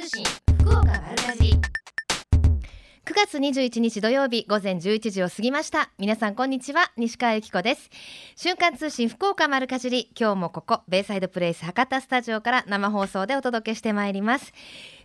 通信福岡丸かじ9月21日土曜日午前11時を過ぎました。皆さんこんにちは西川由紀子です。瞬間通信福岡丸かじり。今日もここベイサイドプレイス博多スタジオから生放送でお届けしてまいります。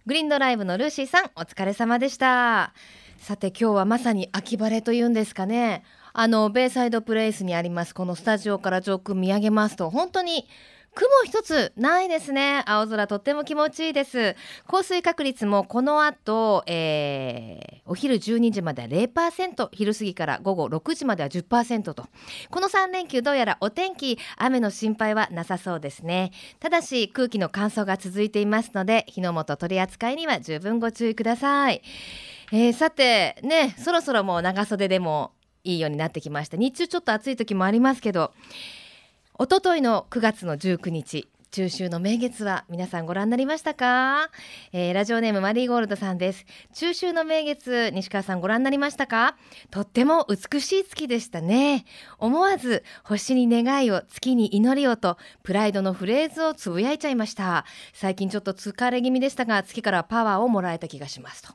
グリーンドライブのルーシーさんお疲れ様でした。さて今日はまさに秋晴れというんですかね。あのベイサイドプレイスにありますこのスタジオから上空見上げますと本当に雲一つないですね。青空とっても気持ちいいです。降水確率もこの後、えー、お昼12時までは0%昼過ぎから午後6時までは10%と。この3連休どうやらお天気雨の心配はなさそうですね。ただし空気の乾燥が続いていますので火の元取り扱いには十分ご注意ください、えー、さてねそろそろもう長袖でもいいようになってきました。日中ちょっと暑い時もありますけどおとといの9月の19日中秋の名月は皆さんご覧になりましたか、えー、ラジオネームマリーゴールドさんです。中秋の名月西川さんご覧になりましたか？とっても美しい月でしたね。思わず星に願いを月に祈りをとプライドのフレーズをつぶやいちゃいました。最近ちょっと疲れ気味でしたが月からパワーをもらえた気がしますと。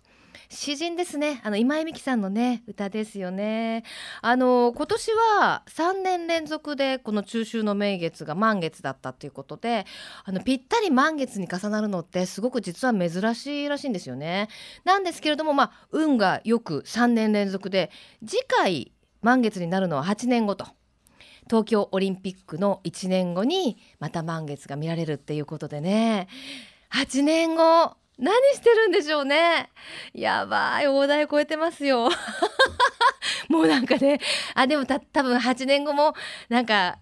詩人ですね。あの今井美樹さんのね歌ですよね。あの今年は3年連続でこの中秋の名月が満月だったということであのぴったり満月に重なるのってすごく実は珍しいらしいんですよね。なんですけれどもまあ運がよく3年連続で次回満月になるのは8年後と東京オリンピックの1年後にまた満月が見られるっていうことでね。8年後何してるんでしょうね。やばい大台超えてますよ。もうなんかねあでもた多分8年後もなんか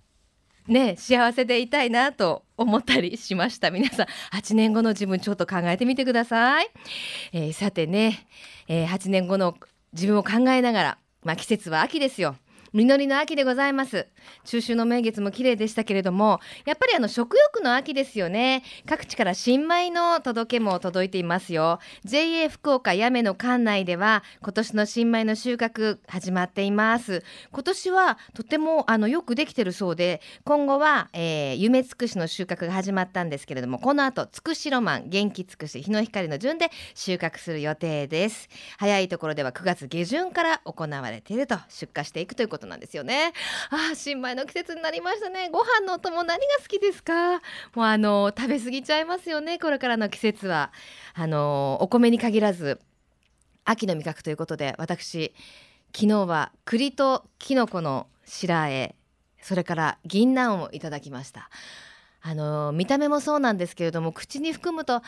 ね幸せでいたいなと思ったりしました。皆さん8年後の自分ちょっと考えてみてください、えー、さてね、えー、8年後の自分を考えながらまあ季節は秋ですよ。実りの秋でございます。中秋の名月も綺麗でしたけれどもやっぱりあの食欲の秋ですよね。各地から新米の届けも届いていますよ。JA 福岡八女の館内では今年の新米の収穫始まっています。今年はとてもあのよくできてるそうで今後は、えー、夢つくしの収穫が始まったんですけれどもこの後つくしロマン元気つくし日の光の順で収穫する予定です。早いところでは9月下旬から行われていると出荷していくということなんですよね。あ新米の季節になりましたね。ご飯のお供何が好きですか？もうあの食べ過ぎちゃいますよねこれからの季節は。あのお米に限らず秋の味覚ということで私昨日は栗ときのこの白あえそれから銀杏をいただきました。あの見た目もそうなんですけれども口に含むと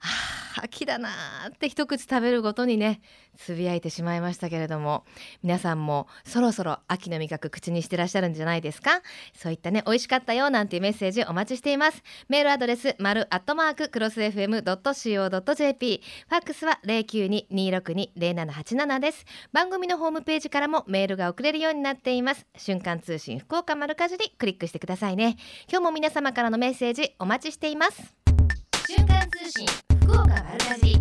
あ秋だなーって一口食べるごとにねつぶやいてしまいましたけれども皆さんもそろそろ秋の味覚口にしてらっしゃるんじゃないですか？そういったね美味しかったよなんていうメッセージお待ちしています。メールアドレス丸アットマーククロス FM.co.jp ファックスは092-262-0787です。番組のホームページからもメールが送れるようになっています。瞬間通信福岡丸かじりクリックしてくださいね。今日も皆様からのメッセージお待ちしています。瞬間通信。福岡丸かじ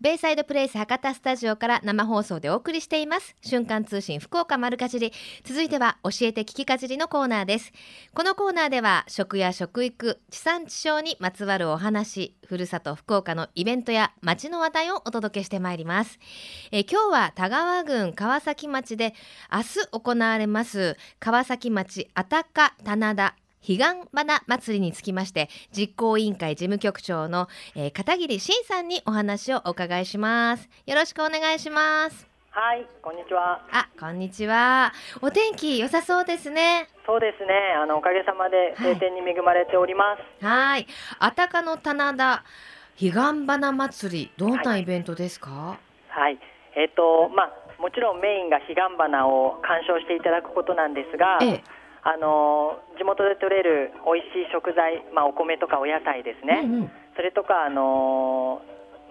ベイサイドプレイス博多スタジオから生放送でお送りしています。瞬間通信福岡丸かじり。続いては教えて聞きかじりのコーナーです。このコーナーでは食や食育地産地消にまつわるお話ふるさと福岡のイベントや街の話題をお届けしてまいります。え今日は田川郡川崎町で明日行われます川崎町あたか棚田彼岸花祭りにつきまして実行委員会事務局長の、えー、片桐慎さんにお話をお伺いします。よろしくお願いします。はいこんにちは。あこんにちは。お天気良さそうですね。そうですね。あのおかげさまで晴天に恵まれております。はい。あたかの棚田彼岸花祭りどんなイベントですか？はい、はい、えっ、ー、とまあもちろんメインが彼岸花を鑑賞していただくことなんですが、ええあの地元で採れる美味しい食材、まあ、お米とかお野菜ですね、うんうん、それとか、あの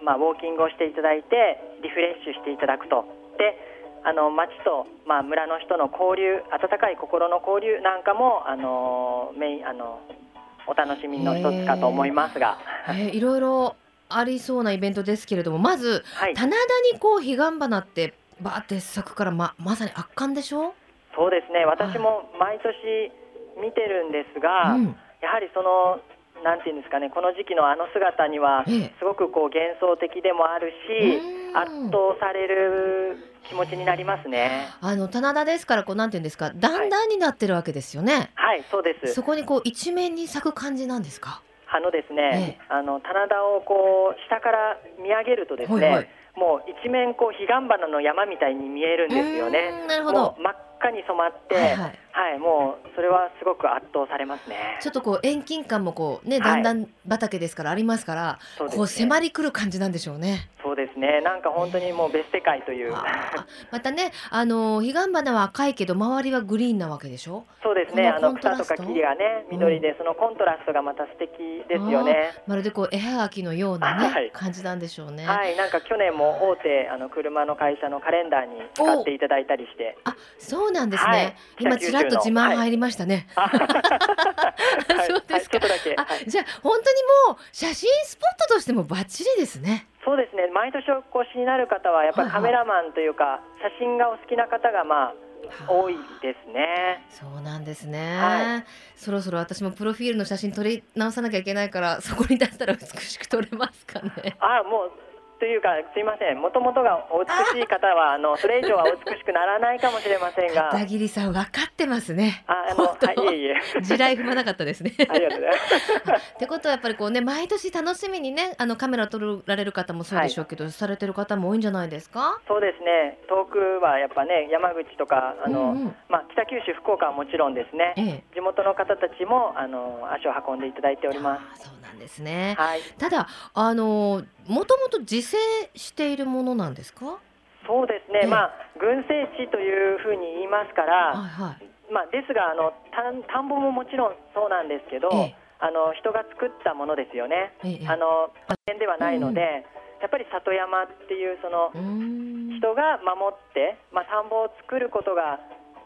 まあ、ウォーキングをしていただいてリフレッシュしていただくと。であの町と、まあ、村の人の交流温かい心の交流なんかも、あのメインあのお楽しみの一つかと思いますが。いろいろありそうなイベントですけれどもまず、はい、棚田にこう彼岸花ってバーって咲くからままさに圧巻でしょ？そうですね私も毎年見てるんですが、うん、やはりそのなんていうんですかね、この時期のあの姿には、すごくこう幻想的でもあるし、圧倒される気持ちになりますね。あの棚田ですから、こうなんていうんですか、段々になってるわけですよね。はい、はい、そうです。そこにこう一面に咲く感じなんですか？あのですね、ええ、あの棚田をこう下から見上げるとですね、はいはい、もう一面こう彼岸花の山みたいに見えるんですよね。なるほど。真っ赤に染まって、はい、はいはい、もうそれはすごく圧倒されますね。ちょっとこう遠近感もこうね、だんだん畑ですからありますから、はい、こう迫りくる感じなんでしょうね。そうですね。なんか本当にもう別世界という。またね、あの彼岸花は赤いけど周りはグリーンなわけでしょ？そうですね。あの草とか木がね緑で、そのコントラストがまた素敵ですよね。まるでこう絵はがきのようなね、はい、感じなんでしょうね。はい、なんか去年も大手あの車の会社のカレンダーに使っていただいたりして。あ、そうなんですね。今ちらっと自慢入りましたね。そうですか。あ、じゃあ本当にもう写真スポットとしてもバッチリですね。そうですね。毎年お越しになる方はやっぱりカメラマンというか、写真がお好きな方がまあ。多いですね。そうなんですね、はい、そろそろ私もプロフィールの写真撮り直さなきゃいけないから、そこに出したら美しく撮れますかね。あ、もうというかすいません。もともとがお美しい方はあのそれ以上は美しくならないかもしれませんが。片桐さん分かってますね。ああのはいいえいえ。地雷踏まなかったですね。ありがとうございます。ってことはやっぱりこうね毎年楽しみにねあのカメラ撮られる方もそうでしょうけど、はい、されてる方も多いんじゃないですか？そうですね。遠くはやっぱね山口とかあの、うんうん、まあ、北九州福岡はもちろんですね、ええ、地元の方たちもあの足を運んでいただいております。そうなんですね、はい、ただあのもともと自生しているものなんですか？そうですね、まあ、群生地というふうに言いますから、はいはい、まあ、ですがあの田んぼももちろんそうなんですけど、あの人が作ったものですよね、あの自然ではないので、やっぱり里山っていうその人が守って、まあ、田んぼを作ることが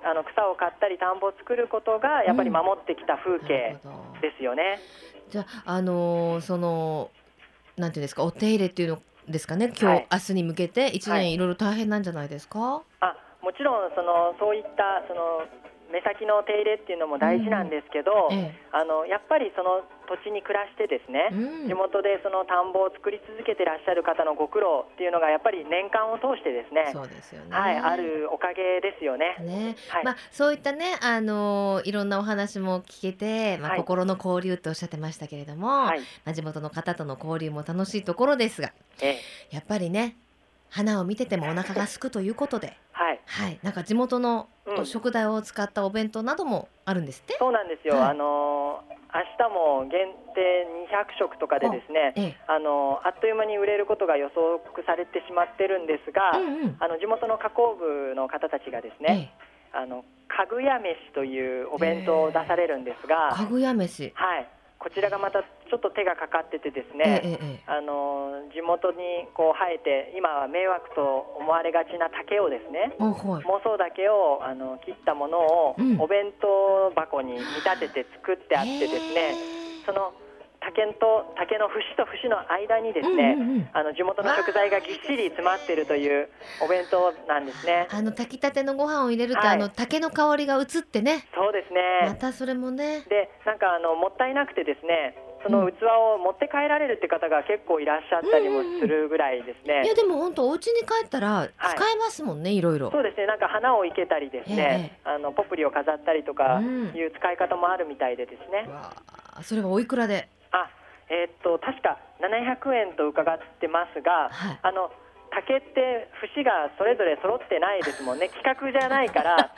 あの草を刈ったり田んぼを作ることがやっぱり守ってきた風景ですよね。うん、じゃあ、あのー、そのなんていうんですかお手入れっていうのですかね今日、はい、明日に向けて一年い。ろいろ大変なんじゃないですか、はい、あもちろんそのそういったその目先の手入れっていうのも大事なんですけど、うんええ、あのやっぱりその土地に暮らしてですね、うん、地元でその田んぼを作り続けてらっしゃる方のご苦労っていうのがやっぱり年間を通してですねそうですよね、はい、あるおかげですよね。ね。はい、まあ、そういったね、あのいろんなお話も聞けて、まあ、心の交流とおっしゃってましたけれども、はい、まあ、地元の方との交流も楽しいところですが、ええ、やっぱりね花を見ててもお腹が空くということで。はい、はい、なんか地元の食材を使ったお弁当などもあるんですって、そうなんですよ、はい、あの明日も限定200食とかでですね、ええ、あのあっという間に売れることが予測されてしまってるんですが、うんうん、あの地元の加工部の方たちがですね、え、あのかぐや飯というお弁当を出されるんですが、かぐや飯。はいこちらがまたちょっと手がかかっててですね、ええ、あの地元にこう生えて今は迷惑と思われがちな竹をですね、はい、妄想竹をあの切ったものをお弁当箱に見立てて作ってあってですね、その竹と竹の節と節の間にですね、うんうんうん、あの地元の食材がぎっしり詰まっているというお弁当なんですね。あの炊きたてのご飯を入れると、はい、あの竹の香りが移ってね。そうですね。またそれもね。で、なんかあのもったいなくてですね。その器を持って帰られるって方が結構いらっしゃったりもするぐらいですね。うんうん、いやでも本当お家に帰ったら使えますもんね、はい、いろいろ。そうですね。なんか花を生けたりですね、えー、あのポプリを飾ったりとかいう使い方もあるみたいでですね。うん、それはおいくらで？あ、えー、っと確か700円と伺ってますが、はい、あの竹って節がそれぞれ揃ってないですもんね。規格じゃないから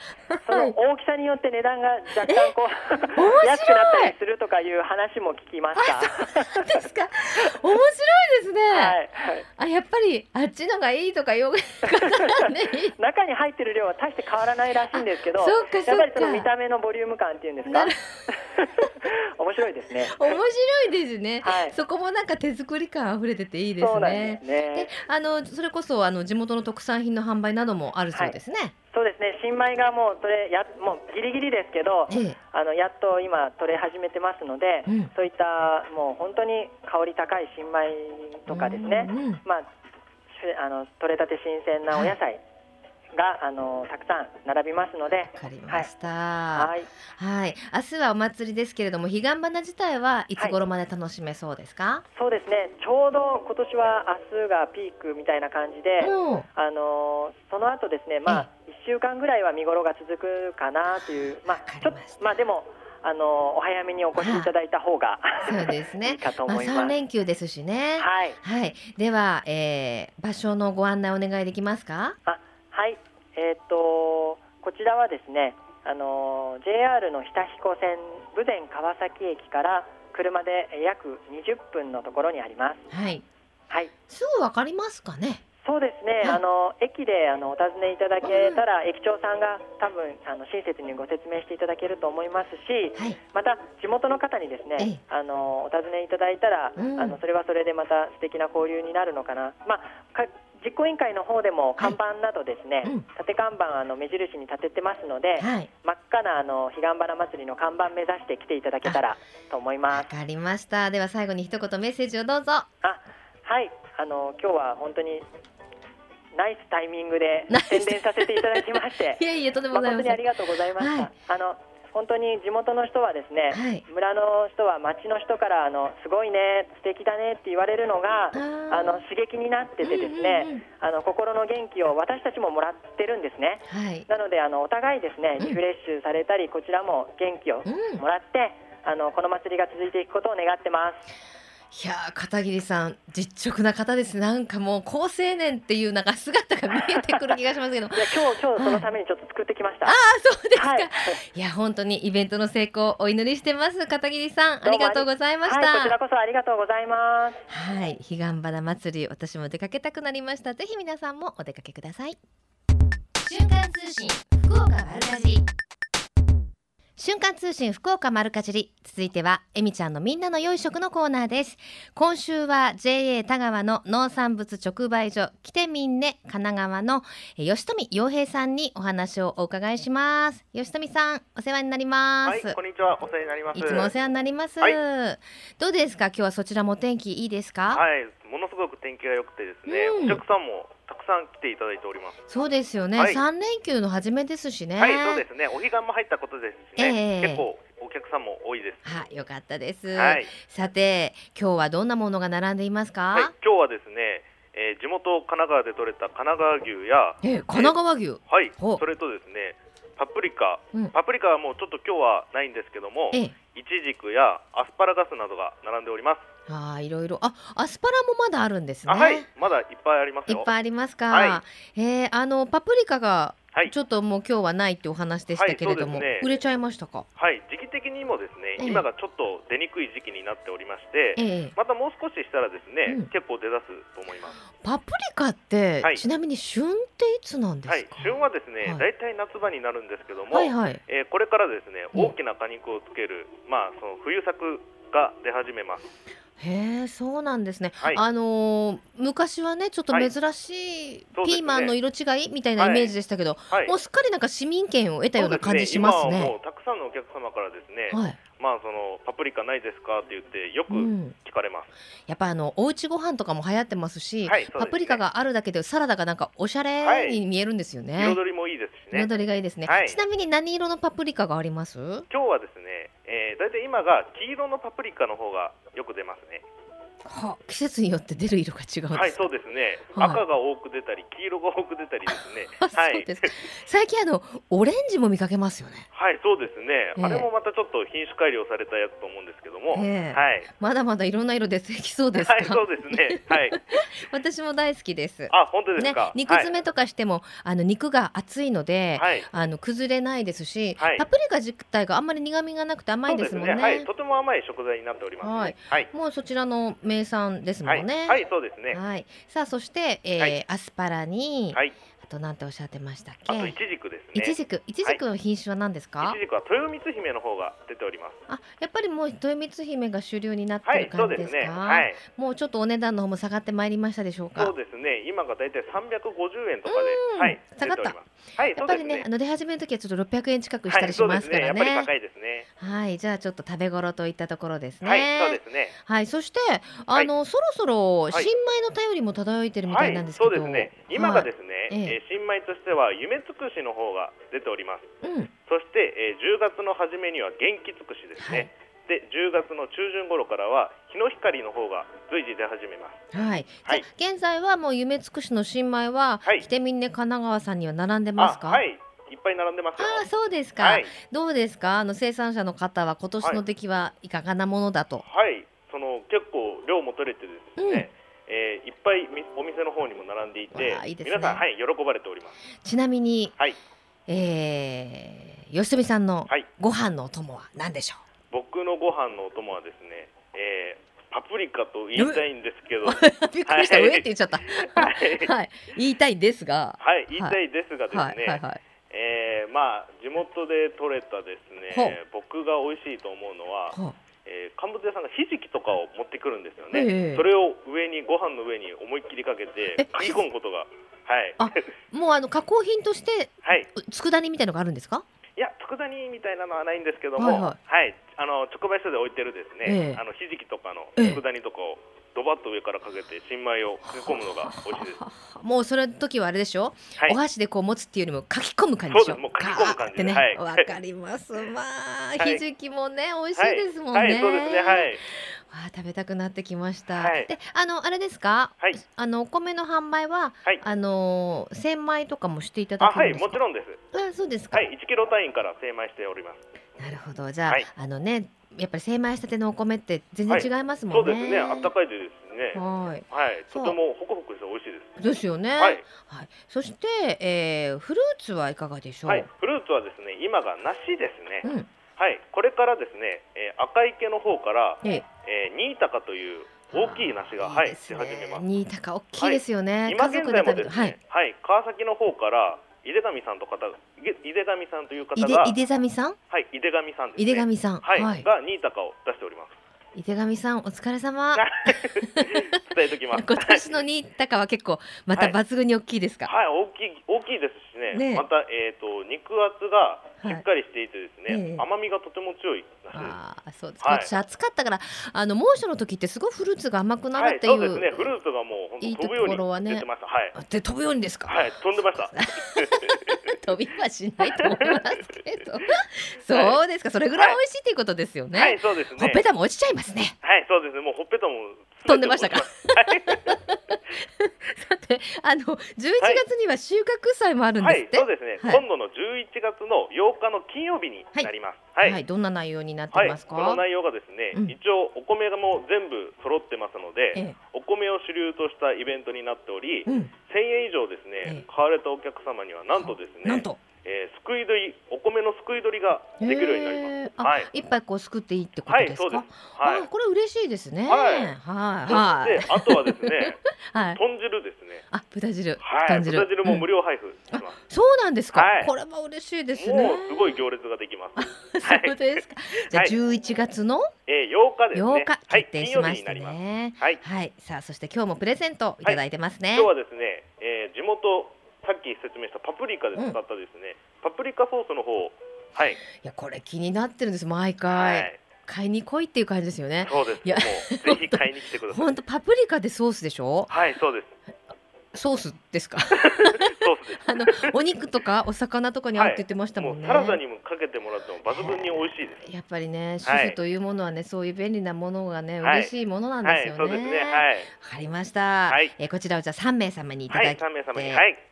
その大きさによって値段が若干こう安くなったりするとかいう話も聞きました。そうですか。面白いですね、はい。はい、あやっぱりあっちのがいいとかよ 中に入ってる量は大して変わらないらしいんですけどやっぱりその見た目のボリューム感っていうんですか？面白いですね。面白いですね、はい、そこもなんか手作り感溢れてていいですね。で、ね、あのそれこそあの地元の特産品の販売などもあるそうですね。はい、そうですね。新米がもうそれやもうギリギリですけど、ええ、あのやっと今取れ始めてますので、うん、そういったもう本当に香り高い新米とかですね、うんうん、まああの取れたて新鮮なお野菜があのたくさん並びますので。わかりました。はい。はい。明日はお祭りですけれども、彼岸花自体はいつ頃まで楽しめそうですか？はい、そうですね。ちょうど今年は明日がピークみたいな感じで、あのその後ですね、まあ一週間ぐらいは見頃が続くかなという、まあちょっとまあでも。あのお早めにお越しいただいた方が そうですね。いいかと思います。まあ、連休ですしね。はい。はい。では、えー、場所のご案内お願いできますか？あ、はい。えっ、とこちらはですね、あの JR の日田彦線豊前川崎駅から車で約20分のところにあります。はい。はい。すぐわかりますかね？そうですね、あの駅であのお尋ねいただけたら、駅長さんが多分あの親切にご説明していただけると思いますし、はい、また地元の方にですね、あのお尋ねいただいたら、うん、あのそれはそれでまた素敵な交流になるのかな。まあ実行委員会の方でも看板などですね、はいうん、縦看板あの目印に立ててますので、はい、真っ赤なあの彼岸花祭りの看板目指して来ていただけたらと思います。わかりました。では最後に一言メッセージをどうぞ。あ、はい、あの今日は本当にナイスタイミングで宣伝させていただきまして いやいやとてもございまありがとうございました、はい、あの本当に地元の人はですね、はい、村の人は町の人からあのすごいね素敵だねって言われるのがあの刺激になっててですね、うんうんうん、あの心の元気を私たちももらってるんですね、はい、なのであのお互いですねリフレッシュされたり、こちらも元気をもらって、あのこの祭りが続いていくことを願ってます。いや片桐さん実直な方ですなんかもう好青年っていうなんか姿が見えてくる気がしますけど。いや今日今日そのためにちょっと作ってきました、はい、ああそうですか、はい、いや本当にイベントの成功お祈りしてます片桐さん。ありがとうございました、はい、こちらこそありがとうございます。はい彼岸花祭り私も出かけたくなりました。ぜひ皆さんもお出かけください。瞬間通信福岡丸かじ瞬間通信福岡丸かじり。続いてはえみちゃんのみんなの良い食のコーナーです。今週は JA 田川の農産物直売所きてみんね神奈川の吉富洋平さんにお話をお伺いします。吉富さんお世話になります。はいこんにちは。お世話になります。いつもお世話になります、はい、どうですか？今日はそちらも天気いいですか？はいものすごく天気が良くてですね、うん、お客さんもさん来ていただいております。そうですよね。三、はい、連休の初めですしね。はい、そうですね。お彼岸も入ったことですしね。えー、結構お客さんも多いです。はい、よかったです。はい、さて、今日はどんなものが並んでいますか？はい、今日はですね。えー、地元神奈川で採れた神奈川牛や、えー、神奈川牛、はい、それとですねパプリカ、うん、パプリカはもうちょっと今日はないんですけども、えイチジクやアスパラガスなどが並んでおります。ああ、いろいろ。あ、アスパラもまだあるんですね。はい、まだいっぱいありますいっぱいありますか。はい、えー、あのパプリカがちょっともう今日はないってお話でしたけれども、はいね、売れちゃいましたか？はい、時期的にもですね、今がちょっと出にくい時期になっておりまして、えまたもう少ししたらですね、うん、結構出だすと思います。パプリカって、はい、ちなみに旬っていつなんですか？はい、旬はですね、大、体、夏場になるんですけども、はいはい、えー、これからですね、大きな果肉をつける、まあその冬作が出始めます。へえ、そうなんですね。はい、あのー、昔はね、ちょっと珍しいピーマンの色違いみたいなイメージでしたけど、はい、もうすっかりなんか市民権を得たような感じしますね。すねもうたくさんのお客様からですね、はい、まあそのパプリカないですかって言ってよく聞かれます。うん、やっぱあのおうちご飯とかも流行ってますし、はいすね、パプリカがあるだけでサラダがなんかおしゃれに見えるんですよね。彩りもいいですしね。彩りがいいですね。ちなみに何色のパプリカがあります？今日はですね、えー、だいたい今が黄色のパプリカの方がよく出ますね。は季節によって出る色が違う。んはいそうですね、はい、赤が多く出たり黄色が多く出たりですね。はい。最近あのオレンジも見かけますよね。はいそうですね、えー、あれもまたちょっと品種改良されたやつと思うんですけども、えー、はい。まだまだいろんな色出てきそうですはいそうですね。はい。私も大好きです。あ本当ですか、ね、肉詰めとかしても、はい、あの肉が厚いので、はい、あの崩れないですし、はい、パプリカ自体があんまり苦味がなくて甘いですもんね、ね、はい。とても甘い食材になっております、ね、はい、はい、もうそちらの名産ですもんね。はい、はい、そうですね。はい。さあそして、えー、はい、アスパラに、はい、あとなんておっしゃってましたっけ？あとイチジクですね。イチジク、イチジクの品種は何ですか？イチジクは豊光姫の方が出ております。あ、やっぱりもう豊光姫が主流になってる感じですか？はい、ね、はい。もうちょっとお値段の方も下がってまいりましたでしょうか？そうですね。今がだいたい350円とかで、はい、下がった。はい、やっぱりね、ね、あの出始めの時はちょっと600円近くしたりしますからね。はい、ねやっぱり高いですね。はい、じゃあちょっと食べ頃といったところですね。はい、そうですね。はい、そしてあの、そろそろ新米の便りも漂いてるみたいなんですけど、そうですね。今がですね、ええ。ー、新米としては夢つくしの方が出ております、うん、そして、えー、10月の初めには元気つくしですね、はい、で10月の中旬頃からは日の光の方が随時出始めます。はい。はい、現在はもう夢つくしの新米は、はい、てみんね神奈川さんには並んでますか？はい。いっぱい並んでますあそうですか、はい、どうですか？あの生産者の方は今年の出来はいかがなものだと？はい、その結構量も取れてですね、うん、えー、いっぱいお店の方にも並んでいて、いいね、皆さんはい喜ばれております。ちなみに、はい、えー、吉富さんのご飯のお供は何でしょう？僕のご飯のお供はですね、えー、パプリカと言いたいんですけど。びっくりした、はい、上って言っちゃった。はい、はい、言いたいですが。はい言いたいですがですね、はいはいはい。えー、まあ地元で採れたですね僕が美味しいと思うのは、えー、乾物屋さんがひじきとかを持ってくるんですよね、えー、それを上にご飯の上に思いっきりかけて書き込むことがはい。あもうあの加工品として、はい、佃煮みたいのがあるんですか？いや佃煮みたいなのはないんですけども、はい、はい。はい、あの直売所で置いてるですね、えー、あのひじきとかの佃煮とかをドバッと上からかけて新米を書き込むのが美味しいです。もうその時はあれでしょ、はい、お箸でこう持つっていうよりも書き込む感じでしょ。もう書き込む感じね。わ、はい、かります。まあ、ひじきもね美味しいですもんね。はい、そうですね。はい。あ食べたくなってきました。で、あのあれですか？はい。あのお米の販売は、はい、あの精米とかもしていただけるんですか？はい、もちろんです。あ、そうですか。はい、1キロ単位から精米しております。なるほど。じゃあ、あのね、やっぱり精米したてのお米って全然違いますもんね。そうですね。あったかいですね。はい。はい。とてもホクホクして美味しいです。ですよね。はい。はい。そして、えー、フルーツはいかがでしょう？はい。フルーツはですね、今が梨ですね。うん。はい。これからですね、えー、赤池の方から、ええー、新高という大きい梨が、はい、出始めます。新高大きいですよね。今現在もですね、はい、川崎の方から井出上さんと方井出上さんという方が井出上さん？はい井出上さんです、ね、井出上さん。はい、はい、が新高を出しております井手上さんお疲れ様。伝えときます。今年の新高は結構また抜群に大きいですか、はい、はい、大きい大きいですしね、ね、またえっ、ー、と肉厚がしっかりしていてですね、はいえ。ー、甘みがとても強いああそうです、はい、今年暑かったからあの猛暑の時ってすごいフルーツが甘くなるっていう、はい、そうですね。フルーツがもう本当飛ぶように出てました、ね、はい。で飛ぶようにですか？はい飛んでました。飛びはしないと思いますけど。そうですか。それぐらい美味しいっていうことですよね。はいそうですね。ほっぺたも落ちちゃいますね。はいそうですね。もうほっぺたも飛んでましたか？さてあの11月には収穫祭もあるんですって、はい、そうですね、はい、今度の11月の8日の金曜日になります、はい、はい、どんな内容になってますか、この内容がですね、うん、一応お米がもう全部揃ってますので、ええ、お米を主流としたイベントになっており、うん、1000円以上ですね、え、買われたお客様にはなんとですねなんとえー、すくい取りお米のすくい取りができるようになります。はい。一杯こうすくっていいってことですか？はい、そうです。はい。これ嬉しいですね。はい。はい。で、あとはですね、はい。豚汁ですね。あ、豚汁。はい。豚汁も無料配布します。そうなんですか？これも嬉しいですね。もうすごい行列ができます。そうですか。じゃあ11月の？え8日ですね。8日決定しましたね。はい。はい。さあそして今日もプレゼントいただいてますね。今日はですね、え地元さっき説明したパプリカで使ったですね、うん、パプリカソースの方はい。いやこれ気になってるんです毎回。はい買いに来いっていう感じですよね。そうです。いや、ぜひ買いに来てください。本当パプリカでソースでしょ？はい、そうです。ソースですか？あのお肉とかお魚とかに合うって言ってましたもんね、はい、サラダにもかけてもらっても抜群に美味しいです。やっぱりね主婦というものはね、そういう便利なものがね、嬉しいものなんですよね、はい、そうですね。はい。わかりました、はい、えこちらをじゃあ3名様にいただいて、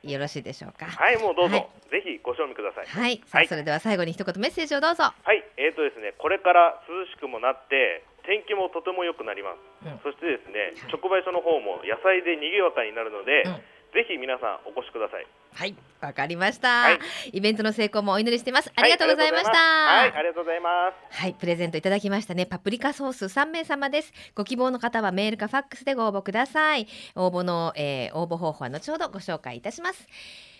よろしいでしょうか？はいもうどうぞ、ぜひご賞味ください。はい、さあそれでは最後に一言メッセージをどうぞ。はい。えーとですねこれから涼しくもなって天気もとても良くなります、うん、そしてですね直売所の方も野菜で賑やかになるので、うんぜひ皆さんお越しください。はい、わかりました、はい、イベントの成功もお祈りしてます。ありがとうございました。はい、ありがとうございます。はい、プレゼントいただきましたね。パプリカソース3名様です。ご希望の方はメールかファックスでご応募ください。応募の、えー、応募方法は後ほどご紹介いたします。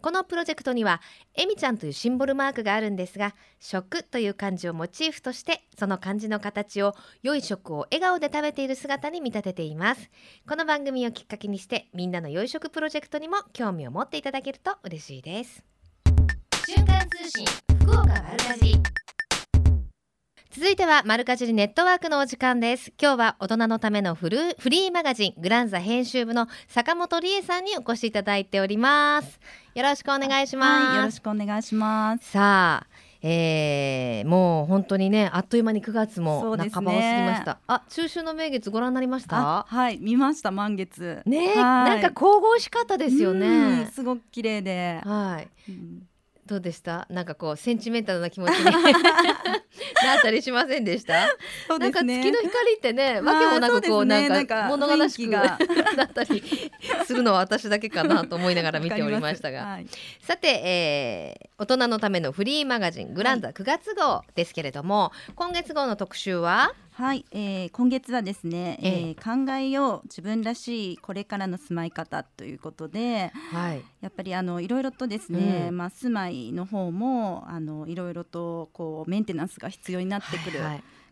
このプロジェクトにはえみちゃんというシンボルマークがあるんですが食という漢字をモチーフとしてその漢字の形を良い食を笑顔で食べている姿に見立てています。この番組をきっかけにしてみんなの良い食プロジェクトにも興味を持っていただけると嬉しいです。瞬間通信福岡丸かじ続いてはマルカジリネットワークのお時間です。今日は大人のためのフルフリーマガジングランザ編集部の坂本理恵さんにお越しいただいております。よろしくお願いします、はい、よろしくお願いします。さあえー、もう本当にねあっという間に9月も半ばを過ぎました、ね、あ中秋の名月ご覧になりました？はい見ました満月。ね、なんか神々しかったですよね。すごく綺麗で。はい、うんどうでした？なんかこうセンチメンタルな気持ちに なったりしませんでした？ね、なんか月の光ってねわけもなくこう、ね、なんか物悲しくなったりするのは私だけかなと思いながら見ておりましたが、はい、さて、えー、大人のためのフリーマガジングランザ9月号ですけれども、はい、今月号の特集ははい、えー、今月はですね、えー、えー、考えよう自分らしいこれからの住まい方ということで、はい、やっぱりあのいろいろとですね、うん、まあ住まいの方もあのいろいろとこうメンテナンスが必要になってくる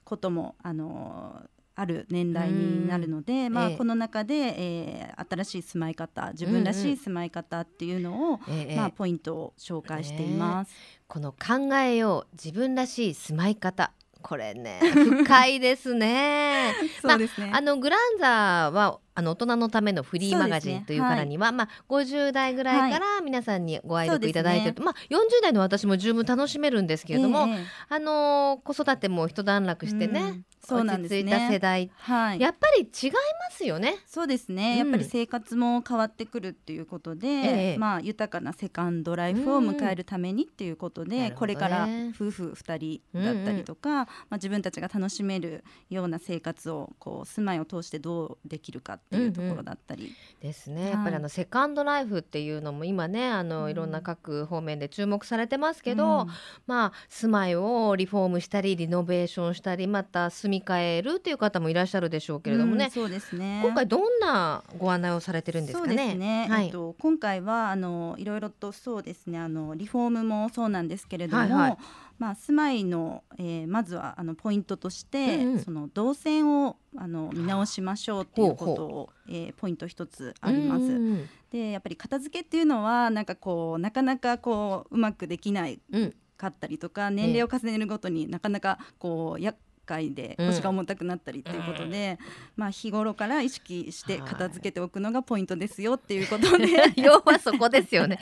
ことも、はい。はい、あのある年代になるので、まあ、この中で、えー、新しい住まい方自分らしい住まい方っていうのを、うんうん、まあ、ポイントを紹介しています。この考えよう自分らしい住まい方これね深いですね。そうですね、まあ、あのグランザはあの大人のためのフリーマガジンというからには、ねはい、まあ50代ぐらいから皆さんにご愛読いただいてる、ね、まあ40代の私も十分楽しめるんですけれども、えー、あの子育ても一段落してね、うんそうなんですね、落ち着いた世代、はい、やっぱり違いますよね。そうですね、うん、やっぱり生活も変わってくるっていうことで、ええ、まあ豊かなセカンドライフを迎えるためにっていうことで、うん、これから夫婦2人だったりとか、うん。うん、まあ、自分たちが楽しめるような生活をこう住まいを通してどうできるかっていうところだったり。うんうん、ですね、やっぱりあのセカンドライフっていうのも今ねあのいろんな各方面で注目されてますけど、まあ住まいをリフォームしたりリノベーションしたりまた住み替えるっていう方もいらっしゃるでしょうけれどもね、うん、そうですね。今回どんなご案内をされてるんですかね。ね。はい、えっと、今回はあのいろいろとそうですね。あのリフォームもそうなんですけれども、はいはい、まあ、住まいの、えー、まずはあのポイントとして、うんうん、その動線をあの見直しましょうっていうことを、えー、ポイント一つあります。でやっぱり片付けっていうのはなんかこうなかなかこううまくできない、うん。かったりとか年齢を重ねるごとになかなかこうや回で腰が重たくなったりっていうことで、うん、まあ日頃から意識して片付けておくのがポイントですよっていうことで、はい、要はそこですよね。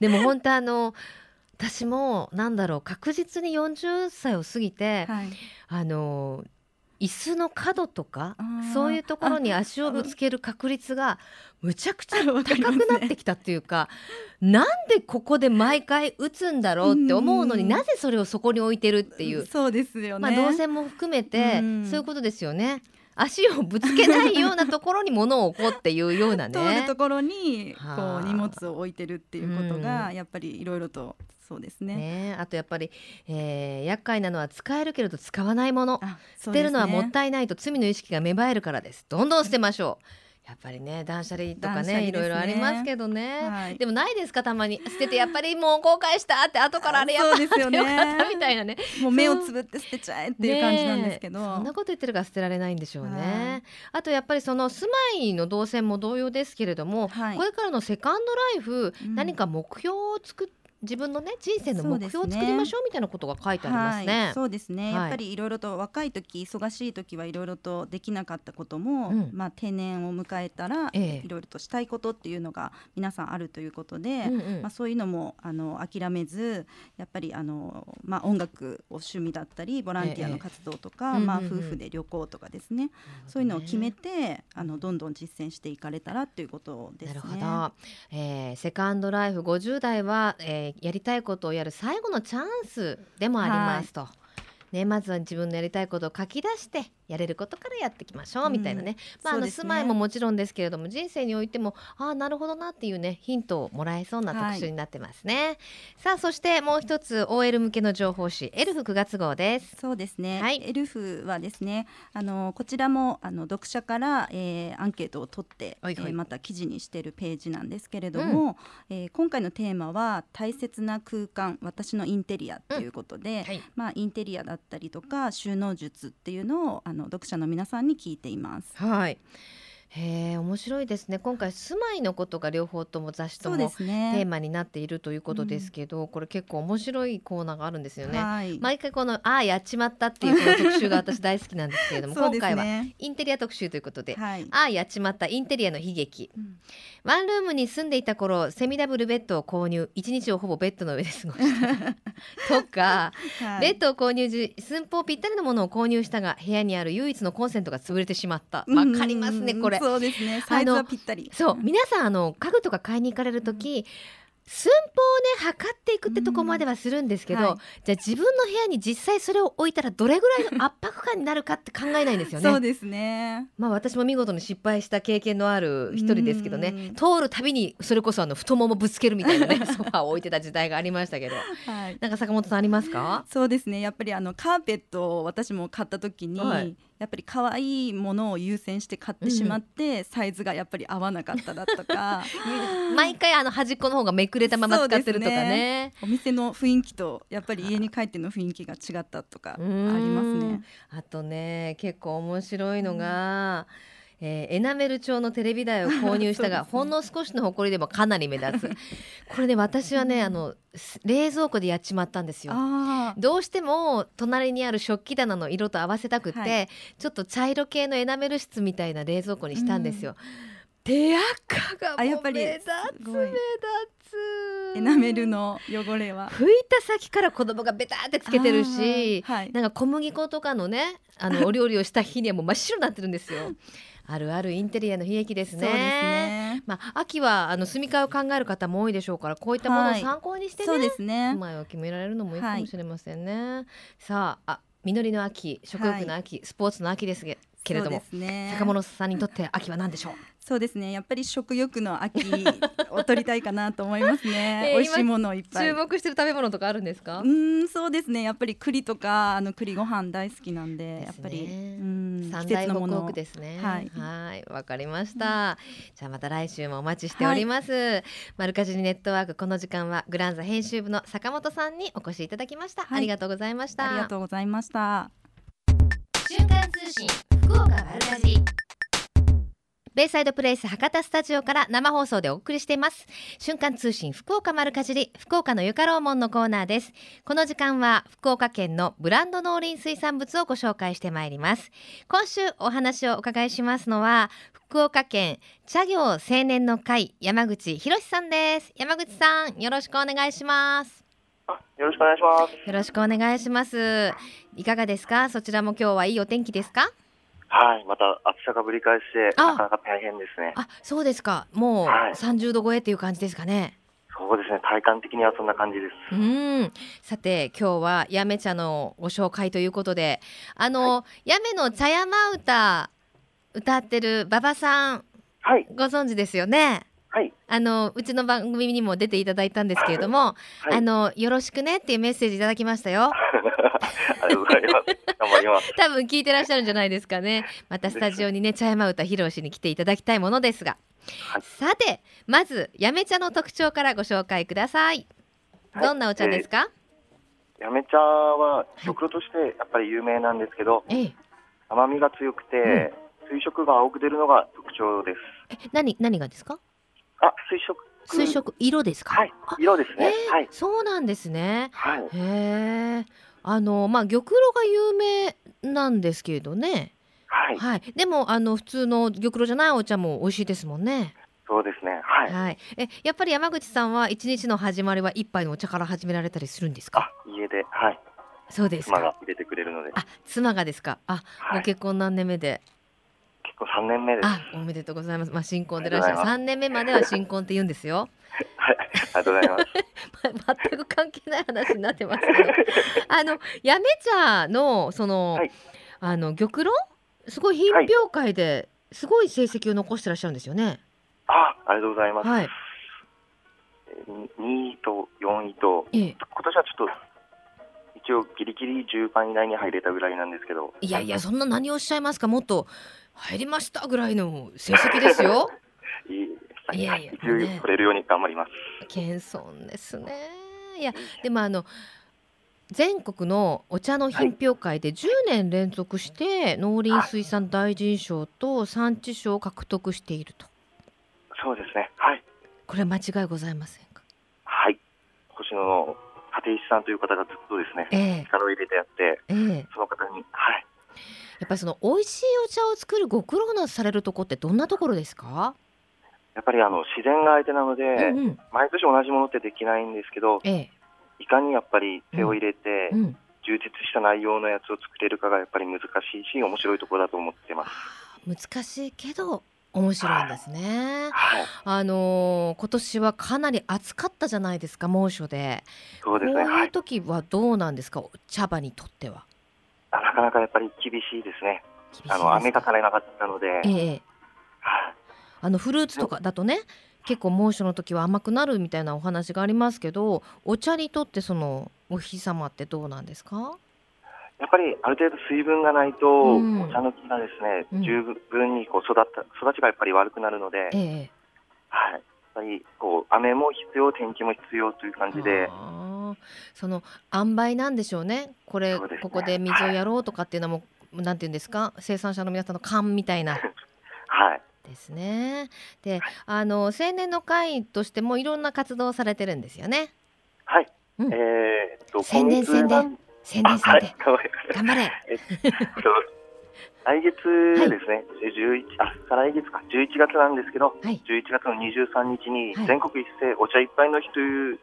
でも本当あの私もなんだろう確実に40歳を過ぎて、はい、あの椅子の角とかそういうところに足をぶつける確率がむちゃくちゃ高くなってきたっていうか、ね、なんでここで毎回打つんだろうって思うのになぜそれをそこに置いてるっていう。そうですよね、まあ、動線も含めてそういうことですよね。足をぶつけないようなところに物を置こうっていうようなね。通るところにこう荷物を置いてるっていうことがやっぱりいろいろとそうですね、ね、あとやっぱり、えー、厄介なのは使えるけれど使わないもの、ね、捨てるのはもったいないと罪の意識が芽生えるからです。どんどん捨てましょう。やっぱりね断捨離とかね、ね、いろいろありますけどね、はい、でもないですかたまに。捨ててやっぱりもう後悔したって後からあれやったですよね。みたいなね。もう目をつぶって捨てちゃえっていう感じなんですけど、そんなこと言ってるから捨てられないんでしょうね、はい、あとやっぱりその住まいの動線も同様ですけれども、はい、これからのセカンドライフ、うん、何か目標を作って自分のね人生の目標を作りましょうみたいなことが書いてありますね。そうですね、はい、やっぱりいろいろと若い時忙しい時はいろいろとできなかったことも、うん、まあ定年を迎えたらいろいろとしたいことっていうのが皆さんあるということで、うんうん、まあそういうのもあの諦めずやっぱりあのまあ音楽を趣味だったりボランティアの活動とか、ええ、まあ夫婦で旅行とかですね、うんうん、そういうのを決めてあのどんどん実践していかれたらっていうことですね。なるほど、えー、セカンドライフ50代は、えーやりたいことをやる最後のチャンスでもありますと。はいね、まずは自分のやりたいことを書き出してやれることからやっていきましょうみたいなね、まあ、あの住まいももちろんですけれども人生においてもああなるほどなっていうねヒントをもらえそうな特集になってますね、はい、さあそしてもう一つ OL 向けの情報誌エルフ9月号です。そうですね、はい、エルフはですねあのこちらもあの読者から、えー、アンケートを取って、はいはい、えー、また記事にしているページなんですけれども、うん、えー、今回のテーマは大切な空間私のインテリアということで、うん。はい、まあインテリアだったりとか収納術っていうのをあの読者の皆さんに聞いています。はいへえ面白いですね。今回住まいのことが両方とも雑誌とも、ね、テーマになっているということですけど、うん、これ結構面白いコーナーがあるんですよね、はい、毎回この「ああやっちまった」っていうこの特集が 私大好きなんですけれども、ね、今回はインテリア特集ということで「はい、ああやっちまったインテリアの悲劇」うん、ワンルームに住んでいた頃セミダブルベッドを購入。一日をほぼベッドの上で過ごした とか、はい、ベッドを購入時寸法ぴったりのものを購入したが部屋にある唯一のコンセントが潰れてしまった。わかりますねこれそうですね。サイズはぴったり。そう皆さんあの家具とか買いに行かれる時、うん。寸法をね測っていくってとこまではするんですけど、はい、じゃあ自分の部屋に実際それを置いたらどれぐらいの圧迫感になるかって考えないんですよね。そうですね。まあ私も見事に失敗した経験のある一人ですけどね。通るたびにそれこそあの太ももぶつけるみたいなね ソファーを置いてた時代がありましたけど、はい、なんか坂本さんありますか？そうですね。やっぱりあのカーペットを私も買った時に、はいやっぱり可愛いものを優先して買ってしまって、うん、サイズがやっぱり合わなかっただとか。毎回あの端っこの方がめくれたまま使ってるとかね、ね、お店の雰囲気とやっぱり家に帰っての雰囲気が違ったとかありますね。あとね結構面白いのが、うんえー、エナメル調のテレビ台を購入したが、ね、ほんの少しの埃でもかなり目立つ。これね私はねあの冷蔵庫でやっちまったんですよ。どうしても隣にある食器棚の色と合わせたくて、はい、ちょっと茶色系のエナメル質みたいな冷蔵庫にしたんですよ、うん、手垢がもう目立つ目立つ。エナメルの汚れは。拭いた先から子供がベタってつけてるし、はい、なんか小麦粉とかのねあのお料理をした日にはもう真っ白になってるんですよ あるあるインテリアの悲劇ですね。そうですね。まあ、秋はあの住み替えを考える方も多いでしょうからこういったものを参考にしてね,、はい、そうですね。住まいを決められるのもいいかもしれませんね。はい、さああ実りの秋食欲の秋、はい、スポーツの秋ですけれども、ね、坂本さんにとって秋は何でしょう？そうですね。やっぱり食欲の秋を取りたいかなと思いますね、えー、美味しいものをいっぱい。注目してる食べ物とかあるんですか？うんそうですね。やっぱり栗とかあの栗ご飯大好きなんで、ね、やっぱりうん三大北北ですね。はい。はい。わかりました、じゃあまた来週もお待ちしております、はい、マルカジニネットワークこの時間はグランザ編集部の坂本さんにお越しいただきました、はい、ありがとうございました。ありがとうございました。瞬間通信福岡丸かじりベイサイドプレイス博多スタジオから生放送でお送りしています瞬間通信福岡丸かじり福岡のゆかろうもんのコーナーですこの時間は福岡県のブランド農林水産物をご紹介してまいります今週お話をお伺いしますのは福岡県茶業青年の会山口博さんです山口さんよろしくお願いしますよろしくお願いします。よろしくお願いします。いかがですか？そちらも今日はいいお天気ですか？はい、また暑さがぶり返してなかなか大変ですね。あ、そうですか。もう三十度超えっていう感じですかね。そうですね。体感的にはそんな感じです。うん。さて今日はやめ茶のご紹介ということで、あの、はい、やめの茶山歌歌ってる馬場さん、はい、ご存知ですよね？はい、あのうちの番組にも出ていただいたんですけれども、はい、あのよろしくねっていうメッセージいただきましたよ。ありがとうございます。頑張ります。多分聞いてらっしゃるんじゃないですかね。またスタジオにね茶山歌披露しに来ていただきたいものですが、はい、さてまずやめ茶の特徴からご紹介ください。どんなお茶ですか？やめ茶は食としてやっぱり有名なんですけど、ええ、甘みが強くて、うん、水色が青く出るのが特徴です。え何何がですか？あ、水色。水色、色ですか？はい、色ですね。はい。そうなんですね。はい。へえ。あの、まあ、玉露が有名なんですけれどね。はい。はい。でも、あの、普通の玉露じゃないお茶も美味しいですもんね。そうですね。はい。はい。え、やっぱり山口さんは一日の始まりは一杯のお茶から始められたりするんですか？家で、はい。そうです妻が入れてくれるので。あ、妻がですか？あ、はい、ご結婚何年目で？結婚三年目です。あ、おめでとうございます。まあ新婚でいらっしゃる。三年目までは新婚って言うんですよ。はい、ありがとうございます。全く関係ない話になってますけど、あのやめ茶のその、はい、あの玉露？すごい品評会ですごい成績を残してらっしゃるんですよね。あ、ありがとうございます。はい。2位と4位と、ええ、今年はちょっと一応ギリギリ10番以内に入れたぐらいなんですけどいやいやそんな何をおっしゃいますかもっと入りましたぐらいの成績ですよ いやいや、一応取れるように頑張ります。謙遜ですね。いや、でもあの全国のお茶の品評会で10年連続して農林水産大臣賞と産地賞を獲得していると。そうですね。はい。これは間違いございませんか？はい。星野の立石さんという方がずっとですね、えー、力を入れてやって、えー、その方に、はい。やっぱりその美味しいお茶を作るご苦労なされるとこってどんなところですか？やっぱりあの自然が相手なので、うんうん、毎年同じものってできないんですけど、ええ、いかにやっぱり手を入れて、うん、充実した内容のやつを作れるかがやっぱり難しいし面白いところだと思ってます。難しいけど面白いんですね。はい、あのー、今年はかなり暑かったじゃないですか猛暑で。そうですね。こういう時はどうなんですか、茶葉にとっては。なかなかやっぱり厳しいですね。あの雨が足りなかったので。ええあのフルーツとかだとね結構猛暑の時は甘くなるみたいなお話がありますけどお茶にとってそのお日様ってどうなんですか？やっぱりある程度水分がないと、お茶の木がですね、うん、十分にこう育った育ちがやっぱり悪くなるので、ええ、はい、やっぱりこう雨も必要天気も必要という感じで。その塩梅なんでしょうね。これ、ね、ここで水をやろうとかっていうのも、はい、なんていうんですか、生産者の皆さんの勘みたいな。はい。ですね。で、あの青年の会としてもいろんな活動をされてるんですよね。はい。うん、えー、っと宣伝宣伝宣伝宣伝。頑張れ。えっと来月ですね、はい、11あ再来月か11月なんですけど、はい、11月の23日に全国一斉お茶いっぱいの日という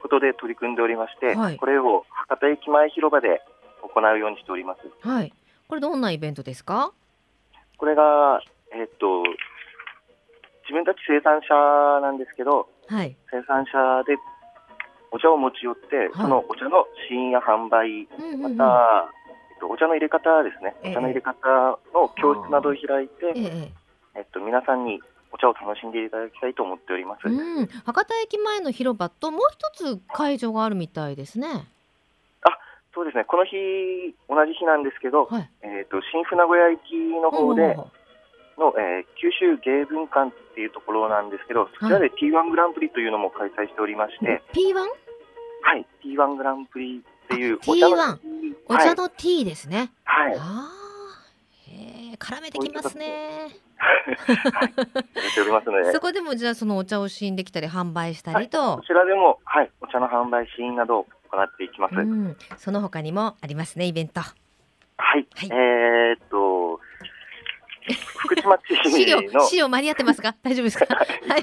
ことで取り組んでおりまして、はい、これを博多駅前広場で行うようにしております。はい。これどんなイベントですか？これがえっと、自分たち生産者なんですけど、はい、生産者でお茶を持ち寄って、はい、そのお茶の試飲や販売、また、えっと、お茶の入れ方ですね、えお茶の入れ方の教室などを開いて、え。えっと、皆さんにお茶を楽しんでいただきたいと思っております、うん、博多駅前の広場ともう一つ会場があるみたいですね。あそうですね。この日同じ日なんですけど、はい、えーと、新船小屋駅の方で、の、えー、九州芸文館っていうところなんですけど、そちらで T1 グランプリというのも開催しておりまして、P1? はい、T1 グランプリっていうお茶の T1 お茶の T ですね。はい。あへ絡めてきますね。はい、ておりますので。そこでもじゃあそのお茶を試飲できたり販売したりと、はい、こちらでもはい。お茶の販売試飲などを行ってい。きます。うん、その他にもありますねイベント。はい。はい、えー、っと福島市資料資料間に合ってますか大丈夫ですかはい。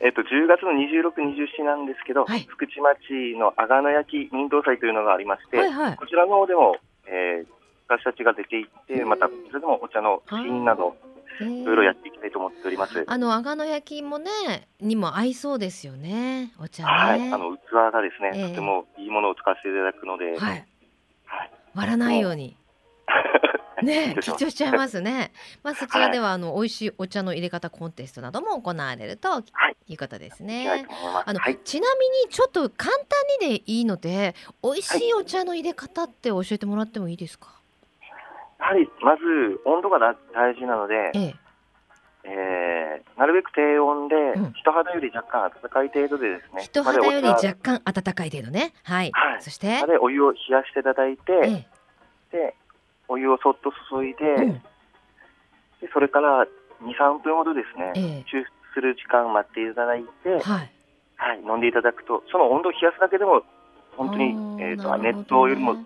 えっと、10月の26、27なんですけど、はい、福島市の阿賀野焼民道祭とい。うのがありまして、はい。はい、こちらの方でも、えー、私たちが出ていって、また、それでもお茶の試飲など、いろいろやっていきたいと思っております。あの阿賀野焼もね、にも合いそうですよね。お茶、ね、はい、あの器がですね、えー、とてもいいものを使わせていただくので、はい、はい、割らないように。ね、緊張しちゃいますね。まあ、そちらでは、あの、美味しいお茶の入れ方コンテストなども行われるとい。うことですね。あの、ちなみに、ちょっと簡単にでいいので、美味しい。お茶の入れ方って教えてもらってもいいですか？やはり、まず温度が大事なので。えええー、なるべく低温で、うん、人肌より若干温かい程度でですね。人肌より若干温かい程度ね。はい。はい、そして？でお湯を冷やしていただいて、ええ、でお湯をそっと注いでうん、でそれから2、3分ほどですね、えー、抽出する時間待っていただいて、はい、はい、飲んでいただくと、その温度を冷やすだけでも、本当に、えーと、と熱湯よりも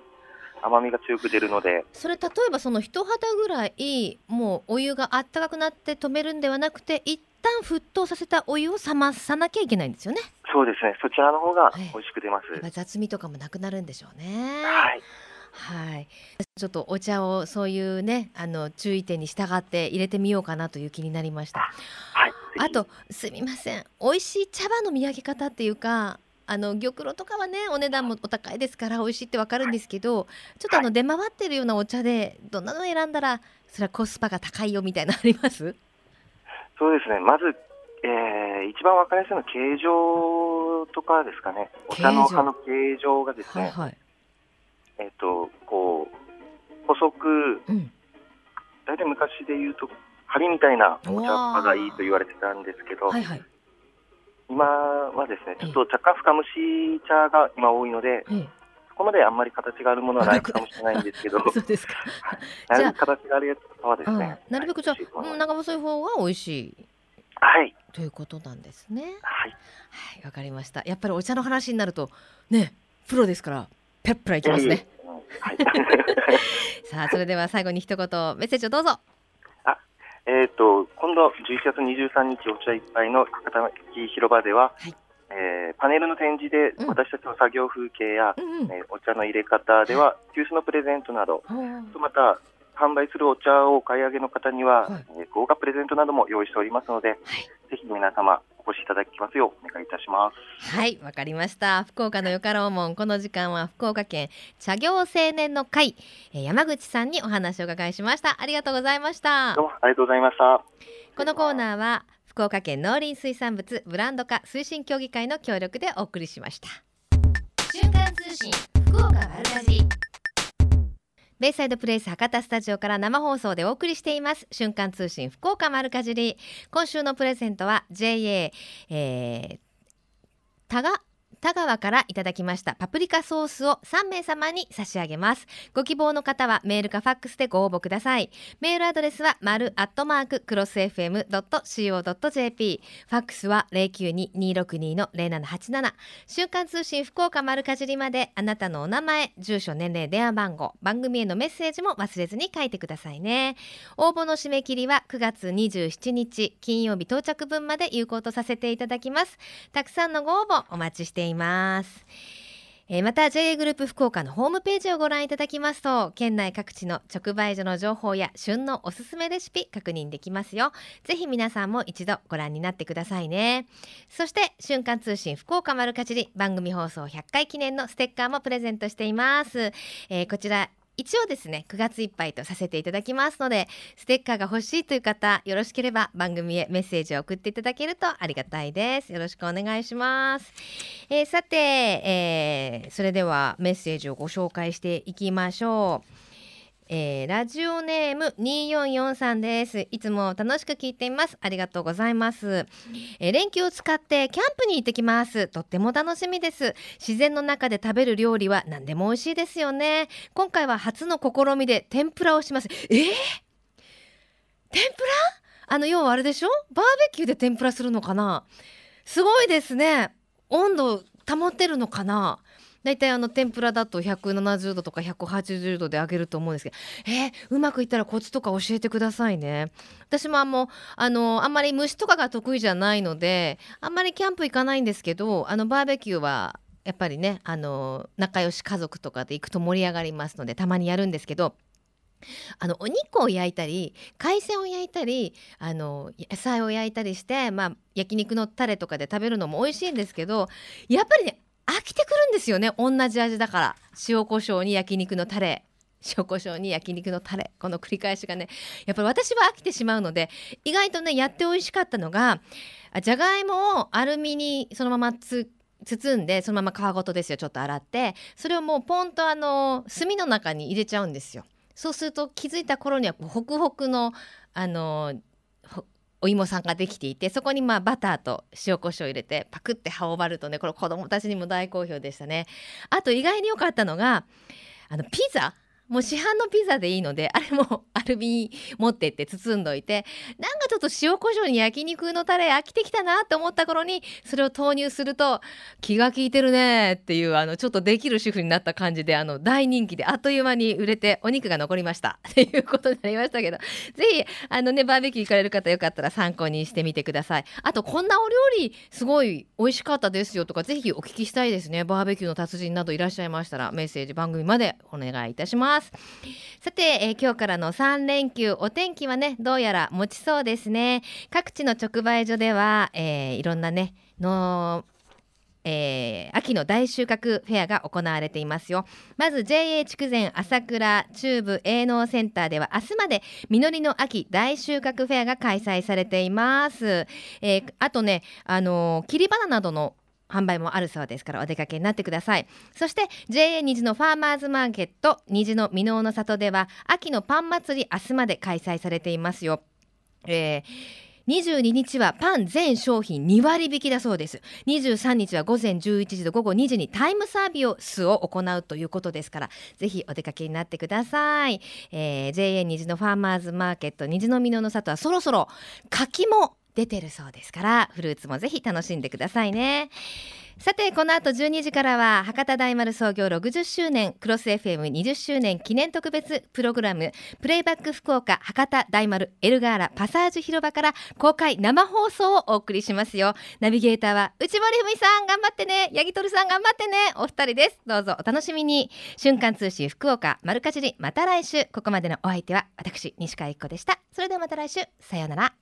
甘みが強く出るので。それ例えばその人肌ぐらいもうお湯があったかくなって止めるんではなくて一旦沸騰させたお湯を冷まさなきゃいけないんですよね。そうですね。そちらの方が美味しく出ます、はい、雑味とかもなくなるんでしょうね。はい。はい。ちょっとお茶をそういうねあの注意点に従って入れてみようかなという気になりました。はい。あとすみません。美味しい茶葉の見分け方っていうかあの玉露とかはねお値段もお高いですから美味しいってわかるんですけどちょっとあの出回ってるようなお茶でどんなのを選んだらそれはコスパが高いよみたいなあります？そうですね。まず、えー、一番わかりやすいのは形状とかですかね。お茶の葉の形状がですね、はいはい、えっ、ー、とこう細く、うん、大体昔で言うと針みたいなお茶葉がいいと言われてたんですけど、はいはい今はですね、ちょっと若干深蒸し茶が今多いので、そこまであんまり形があるものはないかもしれないんですけど、そうですか。なるべく形があるやつはですね、なるべくじゃあ、長細い方が美味しい。はい。ということなんですね。はい。はい、わかりました。やっぱりお茶の話になると、ね、プロですから、ペップラいきますね。はい。さあ、それでは最後に一言メッセージをどうぞ。えーと、今度11月23日お茶いっぱいの博多広場では、はい、えー、パネルの展示で私たちの作業風景や、うん、えー、お茶の入れ方では急須のプレゼントなど、とまた販売するお茶をお買い上げの方には、はい、えー、豪華プレゼントなども用意しておりますので、はい、ぜひ皆様お越しいただきますようお願いいたします。はいわかりました。福岡のよかろうもんこの時間は福岡県茶業青年の会山口さんにお話を伺いしました。ありがとうございました。どうもありがとうございました。このコーナーは福岡県農林水産物ブランド化推進協議会の協力でお送りしました。瞬間通信ベイサイドプレイス博多スタジオから生放送でお送りしています。瞬間通信福岡丸かじり。今週のプレゼントは JA、えー、多賀田川からいただきましたパプリカソースを3名様に差し上げます。ご希望の方はメールかファックスでご応募ください。メールアドレスは丸アットマーククロス FM.co.jp ファックスは092262の0787週刊通信福岡丸かじりまであなたのお名前住所年齢電話番号番組へのメッセージも忘れずに書いてくださいね。応募の締め切りは9月27日金曜日到着分まで有効とさせていただきます。たくさんのご応募お待ちしています。います。えー、また JA グループ福岡のホームページをご覧いただきますと県内各地の直売所の情報や旬のおすすめレシピ確認できますよ。ぜひ皆さんも一度ご覧になってくださいね。そして瞬間通信福岡丸かじり番組放送100回記念のステッカーもプレゼントしています、えー、こちら一応ですね9月いっぱいとさせていただきますのでステッカーが欲しいという方よろしければ番組へメッセージを送っていただけるとありがたいです。よろしくお願いします、えー、さて、えー、それではメッセージをご紹介していきましょう。えー、ラジオネーム2443です。いつも楽しく聞いています。ありがとうございます、えー、連休を使ってキャンプに行ってきます。とっても楽しみです。自然の中で食べる料理は何でも美味しいですよね。今回は初の試みで天ぷらをします。えー、天ぷら？あの要はあれでしょ？バーベキューで天ぷらするのかな？すごいですね。温度保ってるのかな？大体あの天ぷらだと170度とか180度で揚げると思うんですけどえー、うまくいったらコツとか教えてくださいね。私もあもあのあんまり虫とかが得意じゃないのであんまりキャンプ行かないんですけどあのバーベキューはやっぱりねあの仲良し家族とかで行くと盛り上がりますのでたまにやるんですけどあのお肉を焼いたり海鮮を焼いたりあの野菜を焼いたりして、まあ、焼肉のタレとかで食べるのも美味しいんですけどやっぱりね飽きてくるんですよね。同じ味だから。塩コショウに焼肉のタレ。塩コショウに焼肉のタレ。この繰り返しがね。やっぱり私は飽きてしまうので意外とねやって美味しかったのがじゃがいもをアルミにそのままつ包んでそのまま皮ごとですよ。ちょっと洗って。それをもうポンとあの炭の中に入れちゃうんですよ。そうすると気づいた頃にはホクホクのあのお芋さんができていてそこにまあバターと塩コショウ入れてパクって葉を割るとねこれ子供たちにも大好評でしたね。あと意外に良かったのがあのピザ。もう市販のピザでいいのであれもアルミ持ってって包んどいてなんかトと塩コショウに焼肉のタレ飽きてきたなと思った頃にそれを投入すると気が利いてるねっていうあのちょっとできる主婦になった感じであの大人気であっという間に売れてお肉が残りました。っていうことになりましたけどぜひあのねバーベキュー行かれる方よかったら参考にしてみてください。あとこんなお料理すごい美味しかったですよとかぜひお聞きしたいですね。バーベキューの達人などいらっしゃいましたらメッセージ番組までお願いいたします。さて、えー、今日からの3連休お天気はねどうやら持ちそうですね。各地の直売所では、えー、いろんなねのえー、秋の大収穫フェアが行われていますよ。まず JA 筑前朝倉中部営農センターでは明日まで実りの秋大収穫フェアが開催されています、えー、あとねあのー、切り花などの販売もあるそうですからお出かけになってください。そして JA 虹のファーマーズマーケット虹の箕面の里では秋のパン祭り明日まで開催されていますよ。えー22日はパン全商品2割引きだそうです。23日は午前11時と午後2時にタイムサービスを行うということですからぜひお出かけになってください、えー、JA 虹のファーマーズマーケット虹の実の里はそろそろ柿も出てるそうですからフルーツもぜひ楽しんでくださいね。さてこの後12時からは博多大丸創業60周年クロス FM20 周年記念特別プログラムプレイバック福岡博多大丸エルガーラパサージュ広場から公開生放送をお送りしますよ。ナビゲーターは内森文さん頑張ってね。八木徹さん頑張ってね。お二人です。どうぞお楽しみに。瞬間通信福岡丸かじりまた来週。ここまでのお相手は私西川由紀子でした。それではまた来週。さようなら。